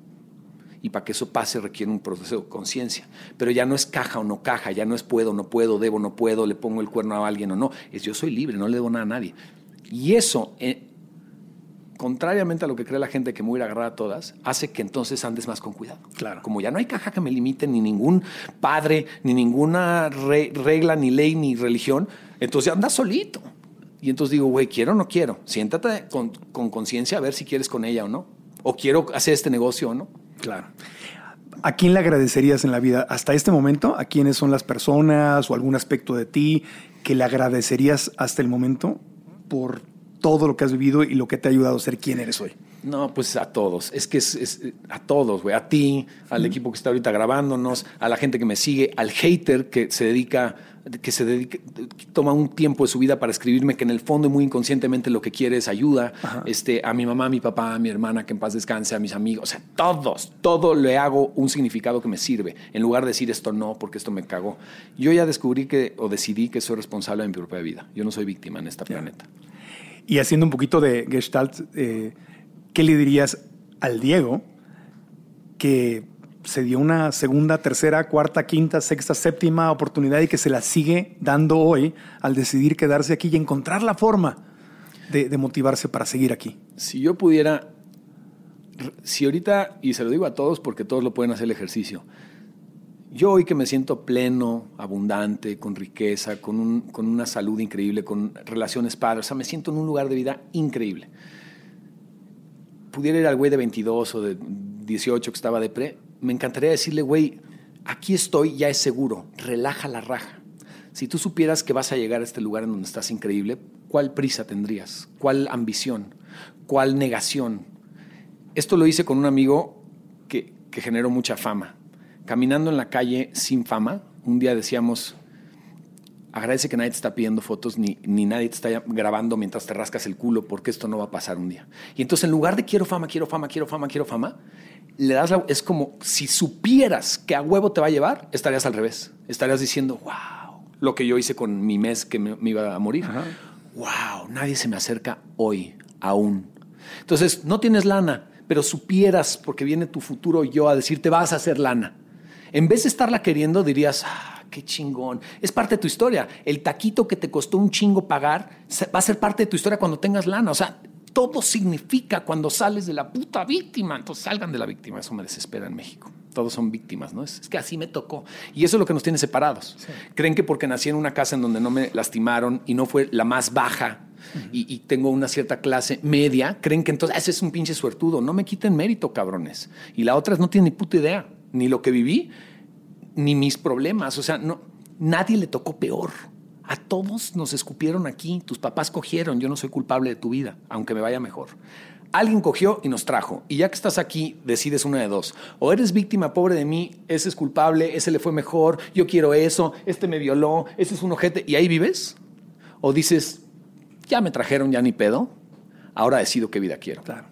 y para que eso pase requiere un proceso de conciencia. Pero ya no es caja o no caja, ya no es puedo, no puedo, debo, no puedo, le pongo el cuerno a alguien o no. Es yo soy libre, no le debo nada a nadie. Y eso, eh, contrariamente a lo que cree la gente que me voy a agarrar a todas, hace que entonces andes más con cuidado. Claro. Como ya no hay caja que me limite, ni ningún padre, ni ninguna regla, ni ley, ni religión, entonces andas solito. Y entonces digo, güey, quiero o no quiero. Siéntate con conciencia a ver si quieres con ella o no. O quiero hacer este negocio o no. Claro. ¿A quién le agradecerías en la vida hasta este momento? ¿A quiénes son las personas o algún aspecto de ti que le agradecerías hasta el momento por todo lo que has vivido y lo que te ha ayudado a ser quien eres hoy? No, pues a todos. Es que es, a todos, güey. A ti, al equipo que está ahorita grabándonos, a la gente que me sigue, al hater que se dedica que se dedique, toma un tiempo de su vida para escribirme que en el fondo y muy inconscientemente lo que quiere es ayuda, este, a mi mamá, a mi papá, a mi hermana, que en paz descanse, a mis amigos, o sea, todos, todo le hago un significado que me sirve, en lugar de decir esto no, porque esto me cagó. Yo ya descubrí que, o decidí que soy responsable de mi propia vida, yo no soy víctima en este planeta. Y haciendo un poquito de gestalt, eh, ¿qué le dirías al Diego que se dio una segunda, tercera, cuarta, quinta, sexta, séptima oportunidad y que se la sigue dando hoy al decidir quedarse aquí y encontrar la forma de, motivarse para seguir aquí. Si yo pudiera, si ahorita, y se lo digo a todos porque todos lo pueden hacer el ejercicio, Yo hoy que me siento pleno, abundante, con riqueza, con, un- con una salud increíble, con relaciones padres, o sea, me siento en un lugar de vida increíble. Pudiera ir al güey de 22 o de 18 que estaba de pre, me encantaría decirle, güey, aquí estoy, ya es seguro, relaja la raja. Si tú supieras que vas a llegar a este lugar en donde estás increíble, ¿cuál prisa tendrías? ¿Cuál ambición? ¿Cuál negación? Esto lo hice con un amigo que, que generó mucha fama. Caminando en la calle sin fama, un día decíamos, agradece que nadie te está pidiendo fotos ni, ni nadie te está grabando mientras te rascas el culo porque esto no va a pasar un día. Y entonces en lugar de quiero fama, quiero fama, quiero fama, quiero fama, le das la- es como si supieras que a huevo te va a llevar, estarías al revés. Estarías diciendo, wow, lo que yo hice con mi mes que me, me iba a morir. Wow, nadie se me acerca hoy, aún. Entonces, no tienes lana, pero supieras, porque viene tu futuro yo a decirte, vas a hacer lana. En vez de estarla queriendo, dirías, ah, qué chingón. Es parte de tu historia. El taquito que te costó un chingo pagar va a ser parte de tu historia cuando tengas lana. O sea, todo significa cuando sales de la puta víctima. Entonces salgan de la víctima. Eso me desespera en México. Todos son víctimas, ¿no? Es, es que así me tocó. Y eso es lo que nos tiene separados. Creen que porque nací en una casa en donde no me lastimaron y no fue la más baja y, y tengo una cierta clase media, creen que entonces "Ah, ese es un pinche suertudo. No me quiten mérito, cabrones. Y la otra es no tiene ni puta idea. Ni lo que viví, ni mis problemas. O sea, no, nadie le tocó peor. A todos nos escupieron aquí, tus papás cogieron, yo no soy culpable de tu vida, aunque me vaya mejor. Alguien cogió y nos trajo. Y ya que estás aquí, decides una de dos. O eres víctima, pobre de mí, ese es culpable, ese le fue mejor, yo quiero eso, este me violó, ese es un ojete, y ahí vives. O dices, ya me trajeron, ya ni pedo, ahora decido qué vida quiero. Claro.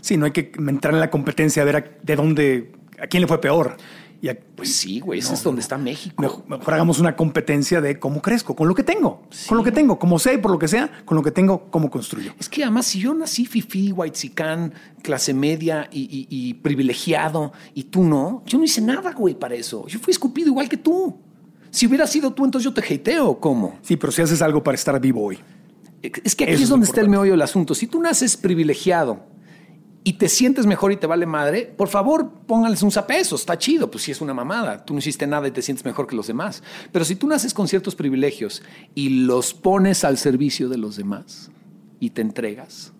Sí, no hay que entrar en la competencia a ver de dónde, a quién le fue peor. Y a- Pues sí, güey, ese es donde está México. mejor, mejor hagamos una competencia de cómo crezco, con lo que tengo, con lo que tengo, como sé, por lo que sea, con lo que tengo, cómo construyo. Es que además, si yo nací fifí, whitexicán, clase media y, y- y privilegiado, y tú no, yo no hice nada, güey, para eso. Yo fui escupido igual que tú. Si hubiera sido tú, entonces yo te hateo, ¿cómo? Sí, pero si haces algo para estar vivo hoy. Es que aquí Eso es donde está el meollo del asunto. Si tú naces privilegiado y te sientes mejor y te vale madre, por favor, pónganles un zapeso. Está chido, pues si es una mamada. Tú no hiciste nada y te sientes mejor que los demás. Pero si tú naces con ciertos privilegios y los pones al servicio de los demás y te entregas,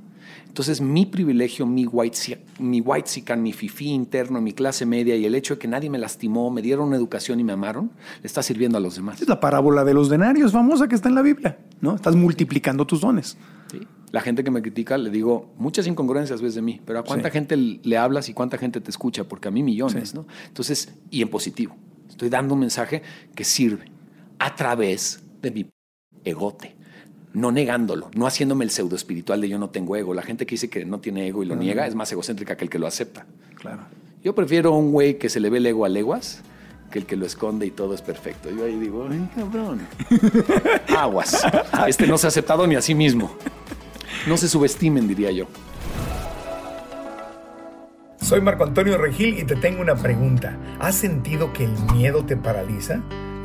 entonces mi privilegio, mi white, mi white mi fifí interno, mi clase media y el hecho de que nadie me lastimó, me dieron una educación y me amaron, le está sirviendo a los demás. Es la parábola de los denarios famosa que está en la Biblia, ¿no? Estás multiplicando tus dones. Sí. La gente que me critica, le digo muchas incongruencias ves de mí, pero ¿a cuánta Sí. gente le hablas y cuánta gente te escucha? Porque a mí millones, ¿no? Entonces, y en positivo. Estoy dando un mensaje que sirve a través de mi egote, no negándolo, no haciéndome el pseudo espiritual de yo no tengo ego. La gente que dice que no tiene ego y lo niega es más egocéntrica que el que lo acepta. Claro. Yo prefiero un güey que se le ve el ego a leguas que el que lo esconde y todo es perfecto. Yo ahí digo, ay, cabrón. Aguas. Este no se ha aceptado ni a sí mismo. No se subestimen, diría yo. Soy Marco Antonio Regil y te tengo una pregunta. ¿Has sentido que el miedo te paraliza?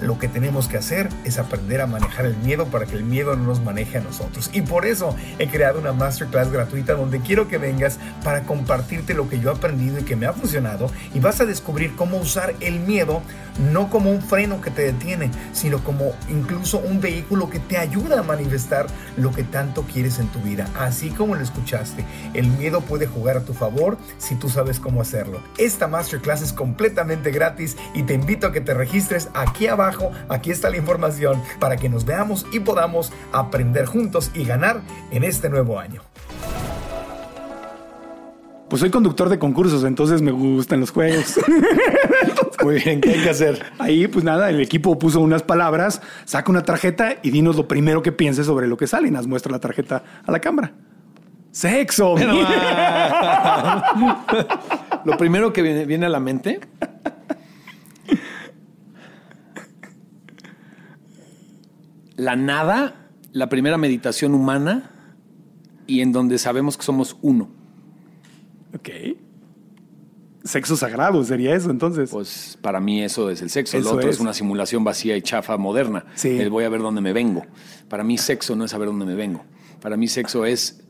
lo que tenemos que hacer es aprender a manejar el miedo para que el miedo no nos maneje a nosotros. Y por eso he creado una masterclass gratuita donde quiero que vengas para compartirte lo que yo he aprendido y que me ha funcionado y vas a descubrir cómo usar el miedo no como un freno que te detiene, sino como incluso un vehículo que te ayuda a manifestar lo que tanto quieres en tu vida. Así como lo escuchaste, el miedo puede jugar a tu favor si tú sabes cómo hacerlo. Esta masterclass es completamente gratis y te invito a que te registres aquí abajo. Aquí está la información para que nos veamos y podamos aprender juntos y ganar en este nuevo año. Pues soy conductor de concursos, entonces me gustan los juegos. Muy bien, ¿qué hay que hacer? Ahí, pues nada, el equipo puso unas palabras, saca una tarjeta y dinos lo primero que pienses sobre lo que sale y nos muestra la tarjeta a la cámara. Sexo. Lo primero que viene, viene a la mente. La nada, la primera meditación humana y en donde sabemos que somos uno. Ok. Sexo sagrado sería eso, entonces. Pues para mí eso es el sexo. Eso Lo otro es. es. una simulación vacía y chafa moderna. Sí. El voy a ver dónde me vengo. Para mí sexo no es saber dónde me vengo. Para mí sexo es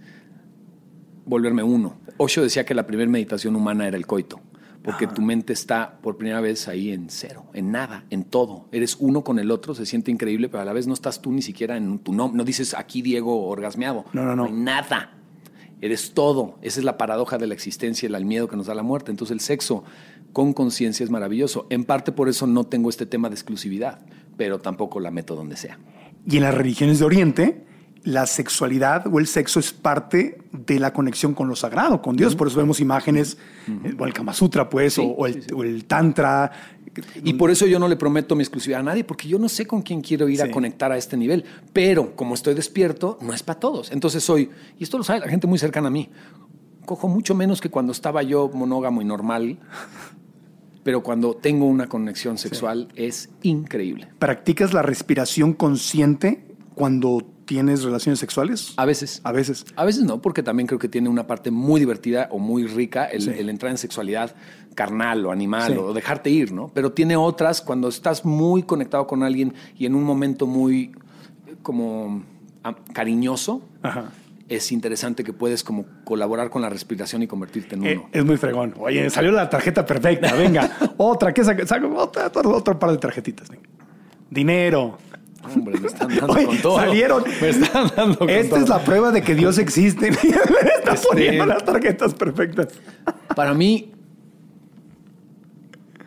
volverme uno. Osho decía que la primera meditación humana era el coito. Porque tu mente está por primera vez ahí en cero, en nada, en todo. Eres uno con el otro, se siente increíble, pero a la vez no estás tú ni siquiera en tu nombre. No dices aquí Diego orgasmeado. No, no, no. hay nada. Eres todo. Esa es la paradoja de la existencia, el miedo que nos da la muerte. Entonces el sexo con conciencia es maravilloso. En parte por eso no tengo este tema de exclusividad, pero tampoco la meto donde sea. Y en las religiones de Oriente, la sexualidad o el sexo es parte de la conexión con lo sagrado, con Dios. Por eso vemos imágenes, eh, o el Kama Sutra, pues, Sí, o, o el, sí, sí. o el Tantra. Y por eso yo no le prometo mi exclusividad a nadie, porque yo no sé con quién quiero ir a conectar a este nivel. Pero como estoy despierto, no es para todos. Entonces soy, y esto lo sabe la gente muy cercana a mí, cojo mucho menos que cuando estaba yo monógamo y normal, pero cuando tengo una conexión sexual es increíble. ¿Practicas la respiración consciente cuando tienes relaciones sexuales? A veces. A veces. A veces no, porque también creo que tiene una parte muy divertida o muy rica el, Sí. el entrar en sexualidad carnal o animal Sí. o dejarte ir, ¿no? Pero tiene otras cuando estás muy conectado con alguien y en un momento muy como cariñoso, Ajá. es interesante que puedes como colaborar con la respiración y convertirte en Eh, uno. es muy fregón. Oye, salió la tarjeta perfecta. Venga, otra. ¿Qué saca? Saca otra, otro, otro par de tarjetitas. venga. Dinero. Hombre, me están dando Oye, con todo. salieron. Me están dando con Esta todo. es la prueba de que Dios existe. Está Este- poniendo las tarjetas perfectas. Para mí,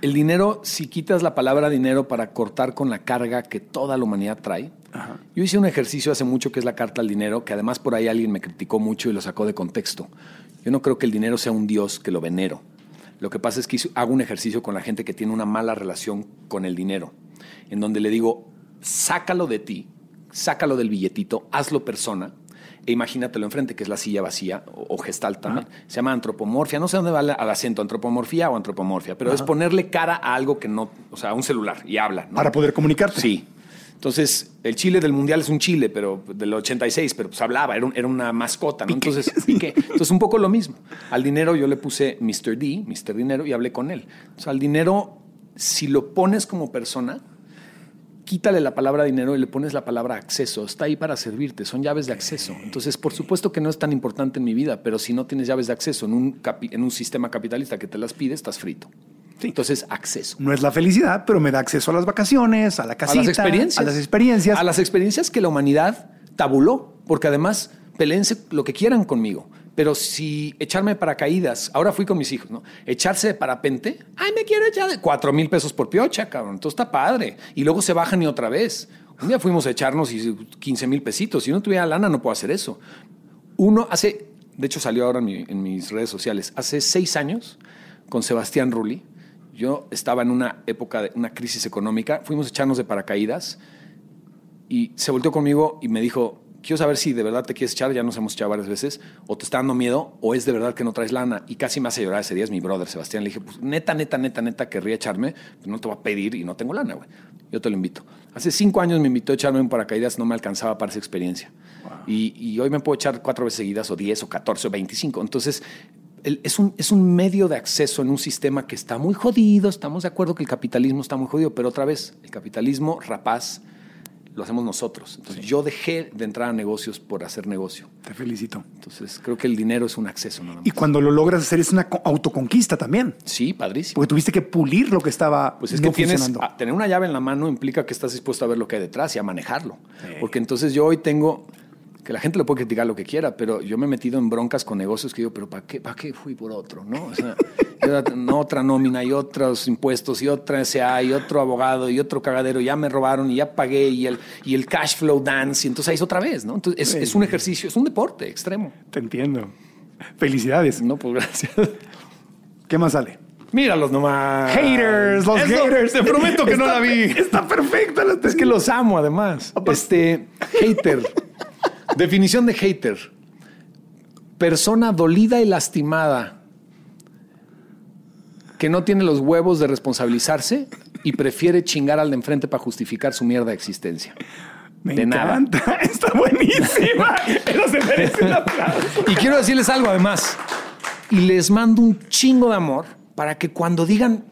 el dinero, si quitas la palabra dinero para cortar con la carga que toda la humanidad trae, yo hice un ejercicio hace mucho que es la carta al dinero, que además por ahí alguien me criticó mucho y lo sacó de contexto. Yo no creo que el dinero sea un dios que lo venero. Lo que pasa es que hago un ejercicio con la gente que tiene una mala relación con el dinero, en donde le digo, sácalo de ti, sácalo del billetito, hazlo persona e imagínatelo enfrente, que es la silla vacía o, o gestal también. Se llama antropomorfia. No sé dónde va al, acento, antropomorfía o antropomorfia, pero es ponerle cara a algo que no, o sea, a un celular y habla. ¿no? Para poder comunicarte. Sí. Entonces, el chile del mundial es un chile, pero del 86, pero pues hablaba, era, un- era una mascota, ¿no? Entonces, Piqué. Entonces, un poco lo mismo. Al dinero yo le puse Mr. D, Mr. Dinero, y hablé con él. O sea, al dinero, si lo pones como persona, quítale la palabra dinero y le pones la palabra acceso. Está ahí para servirte, son llaves de acceso. Entonces, por supuesto que no es tan importante en mi vida, pero si no tienes llaves de acceso en un, capi- en un sistema capitalista que te las pide, estás frito. Entonces, acceso. No es la felicidad, pero me da acceso a las vacaciones, a la casita, a las experiencias. a las experiencias. A las experiencias que la humanidad tabuló, porque además peleense lo que quieran conmigo. Pero si echarme paracaídas, ahora fui con mis hijos, ¿no? Echarse de parapente, ay, me quiero echar de cuatro mil pesos por piocha, cabrón. Entonces está padre. Y luego se bajan y otra vez. Un día fuimos a echarnos y 15 mil pesitos. Si no tuviera lana, no puedo hacer eso. Uno hace, de hecho salió ahora en mis redes sociales, hace seis años, con Sebastián Rulli, yo estaba en una época de una crisis económica, fuimos a echarnos de paracaídas y se volteó conmigo y me dijo, quiero saber si de verdad te quieres echar, ya nos hemos echado varias veces, o te está dando miedo, o es de verdad que no traes lana. Y casi me hace llorar ese día, es mi brother Sebastián. Le dije, pues neta, neta, neta, neta, querría echarme, pues no te voy a pedir y no tengo lana, güey. Yo te lo invito. Hace cinco años me invitó a echarme un paracaídas, no me alcanzaba para esa experiencia. Y, y hoy me puedo echar cuatro veces seguidas, o diez, o catorce, o veinticinco. Entonces, el- es, un, es un medio de acceso en un sistema que está muy jodido. Estamos de acuerdo que el capitalismo está muy jodido, pero otra vez, el capitalismo rapaz lo hacemos nosotros. Entonces, yo dejé de entrar a negocios por hacer negocio. Te felicito. Entonces, creo que el dinero es un acceso nada más. Y cuando lo logras hacer es una co- autoconquista también. Sí, padrísimo. Porque tuviste que pulir lo que estaba Pues es no que tienes, a- tener una llave en la mano implica que estás dispuesto a ver lo que hay detrás y a manejarlo. Porque entonces yo hoy tengo, que la gente le puede criticar lo que quiera, pero yo me he metido en broncas con negocios que digo, pero ¿para qué, para qué fui por otro? ¿No? O sea, otra nómina y otros impuestos y otra SA y otro abogado y otro cagadero, ya me robaron y ya pagué y el, y el cash flow dance y entonces ahí es otra vez, ¿no? Entonces es, Sí. es un ejercicio, es un deporte extremo. Te entiendo. Felicidades. No, pues gracias. ¿Qué más sale? Míralos nomás. Haters, los Eso, haters. Te prometo que no la vi. Está perfecta Es que los amo, además. Este, hater. Definición de hater. Persona dolida y lastimada que no tiene los huevos de responsabilizarse y prefiere chingar al de enfrente para justificar su mierda de existencia. Me De nada. Está buenísima. Eso se merece un aplauso. Y quiero decirles algo además. Y les mando un chingo de amor para que cuando digan,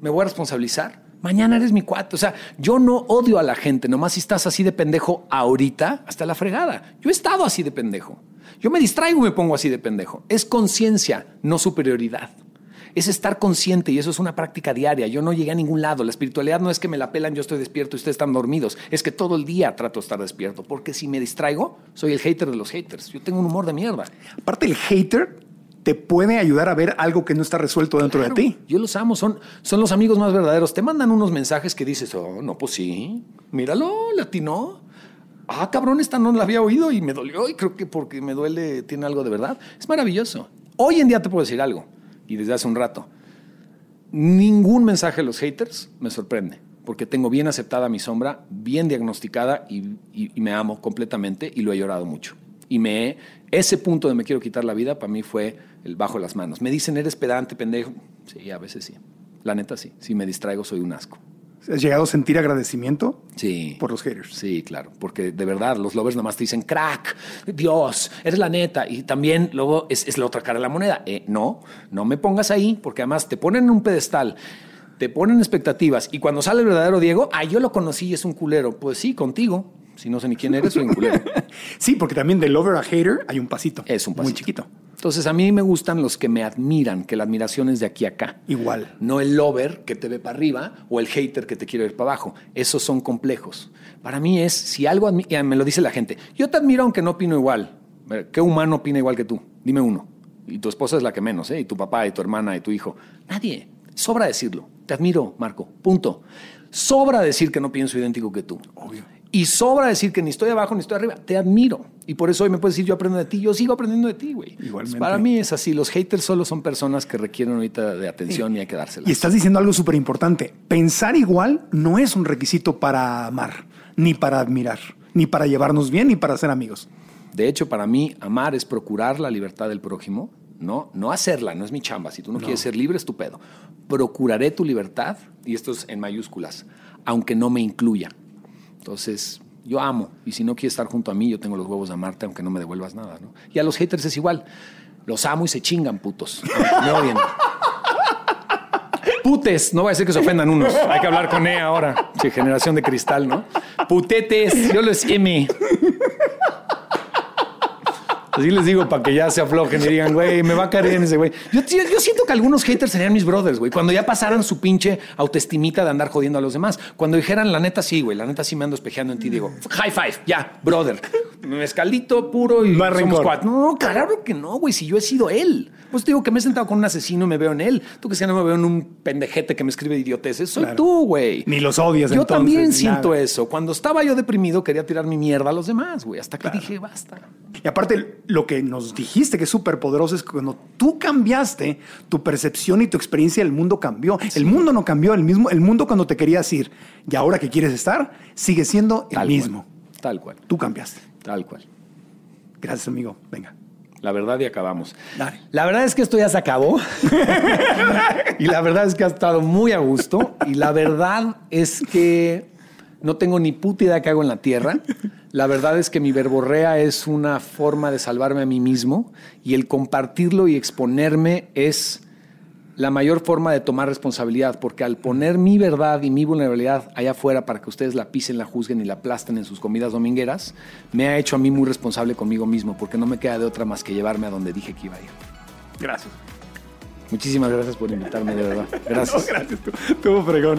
me voy a responsabilizar, mañana eres mi cuate. O sea, yo no odio a la gente, nomás si estás así de pendejo ahorita, hasta la fregada. Yo he estado así de pendejo. Yo me distraigo y me pongo así de pendejo. Es conciencia, no superioridad. Es estar consciente y eso es una práctica diaria. Yo no llegué a ningún lado. La espiritualidad no es que me la pelan, yo estoy despierto y ustedes están dormidos. Es que todo el día trato de estar despierto. Porque si me distraigo, soy el hater de los haters. Yo tengo un humor de mierda. Aparte, el hater te puede ayudar a ver algo que no está resuelto dentro Claro, de ti. Yo los amo, son, son los amigos más verdaderos. Te mandan unos mensajes que dices, oh, no, pues sí, míralo, latino. Ah, cabrón, esta no la había oído y me dolió y creo que porque me duele tiene algo de verdad. Es maravilloso. Hoy en día te puedo decir algo, y desde hace un rato, ningún mensaje de los haters me sorprende, porque tengo bien aceptada mi sombra, bien diagnosticada y, y- y me amo completamente y lo he llorado mucho. Y me ese punto de me quiero quitar la vida para mí fue el bajo las manos. Me dicen, eres pedante, pendejo. Sí, a veces sí. La neta sí. Si me distraigo soy un asco. ¿Has llegado a sentir agradecimiento Sí. por los haters? Sí, claro, porque de verdad los lovers nomás te dicen, crack, Dios, eres la neta. Y también luego es, es la otra cara de la moneda. Eh, no, no me pongas ahí, porque además te ponen en un pedestal, te ponen expectativas. Y cuando sale el verdadero Diego, ah, yo lo conocí y es un culero. Pues sí, contigo. Si no sé ni quién eres, soy un culero. Sí, porque también de lover a hater hay un pasito. Es un Muy pasito. chiquito. Entonces a mí me gustan los que me admiran, que la admiración es de aquí a acá. Igual. No el lover que te ve para arriba o el hater que te quiere ver para abajo. Esos son complejos. Para mí es, si algo me lo dice la gente, yo te admiro aunque no opino igual. Ver, ¿Qué humano opina igual que tú? Dime uno. Y tu esposa es la que menos, ¿eh? Y tu papá, y tu hermana, y tu hijo. Nadie. Sobra decirlo. Te admiro, Marco. Punto. Sobra decir que no pienso idéntico que tú. Obvio. Y sobra decir que ni estoy abajo ni estoy arriba. Te admiro. Y por eso hoy me puedes decir, yo aprendo de ti. Yo sigo aprendiendo de ti, güey. Igualmente. Para mí es así. Los haters solo son personas que requieren ahorita de atención y hay que dárselas. Y estás diciendo algo súper importante. Pensar igual no es un requisito para amar, ni para admirar, ni para llevarnos bien, ni para ser amigos. De hecho, para mí, amar es procurar la libertad del prójimo, no, no hacerla, no es mi chamba. Si tú no, quieres ser libre, es tu pedo. Procuraré tu libertad, y esto es en mayúsculas, aunque no me incluya. Entonces, yo amo, y si no quieres estar junto a mí, yo tengo los huevos de amarte, aunque no me devuelvas nada. ¿no? Y a los haters es igual. Los amo y se chingan, putos. Me odien. Putes, no voy a decir que se ofendan unos. Hay que hablar con E ahora. Sí, generación de cristal, ¿no? Putetes, yo les M. Así les digo para que ya se aflojen y digan, güey, me va a caer bien ese güey. Yo, yo- yo siento que algunos haters serían mis brothers, güey. Cuando ya pasaran su pinche autoestimita de andar jodiendo a los demás. Cuando dijeran, la neta sí, güey, la neta sí me ando espejeando en ti, digo, high five, ya, brother. Mezcalito puro y hay somos cuatro. No, claro que no, güey, si yo he sido él. Pues te digo que me he sentado con un asesino y me veo en él. Tú que si no me veo en un pendejete que me escribe idioteces, soy Claro. tú, güey. Ni los odias Yo entonces, también siento nada. eso. Cuando estaba yo deprimido quería tirar mi mierda a los demás, güey. Hasta que dije, basta. Y aparte, lo que nos dijiste que es súper poderoso es que cuando tú cambiaste, tu percepción y tu experiencia del mundo cambió. El mundo no cambió, el mismo, el mundo cuando te querías ir y ahora que quieres estar, sigue siendo el Tal mismo. cual. Tal cual. Tú cambiaste. Tal cual. Gracias, amigo. Venga. La verdad y acabamos. Dale. La verdad es que esto ya se acabó. y la verdad es que ha estado muy a gusto. Y la verdad es que no tengo ni puta idea qué hago en la tierra. La verdad es que mi verborrea es una forma de salvarme a mí mismo. Y el compartirlo y exponerme es la mayor forma de tomar responsabilidad, porque al poner mi verdad y mi vulnerabilidad allá afuera para que ustedes la pisen, la juzguen y la aplasten en sus comidas domingueras, me ha hecho a mí muy responsable conmigo mismo, porque no me queda de otra más que llevarme a donde dije que iba a ir. Gracias. Muchísimas gracias por invitarme, de verdad. Gracias. No, gracias. Tú, Estuvo fregón.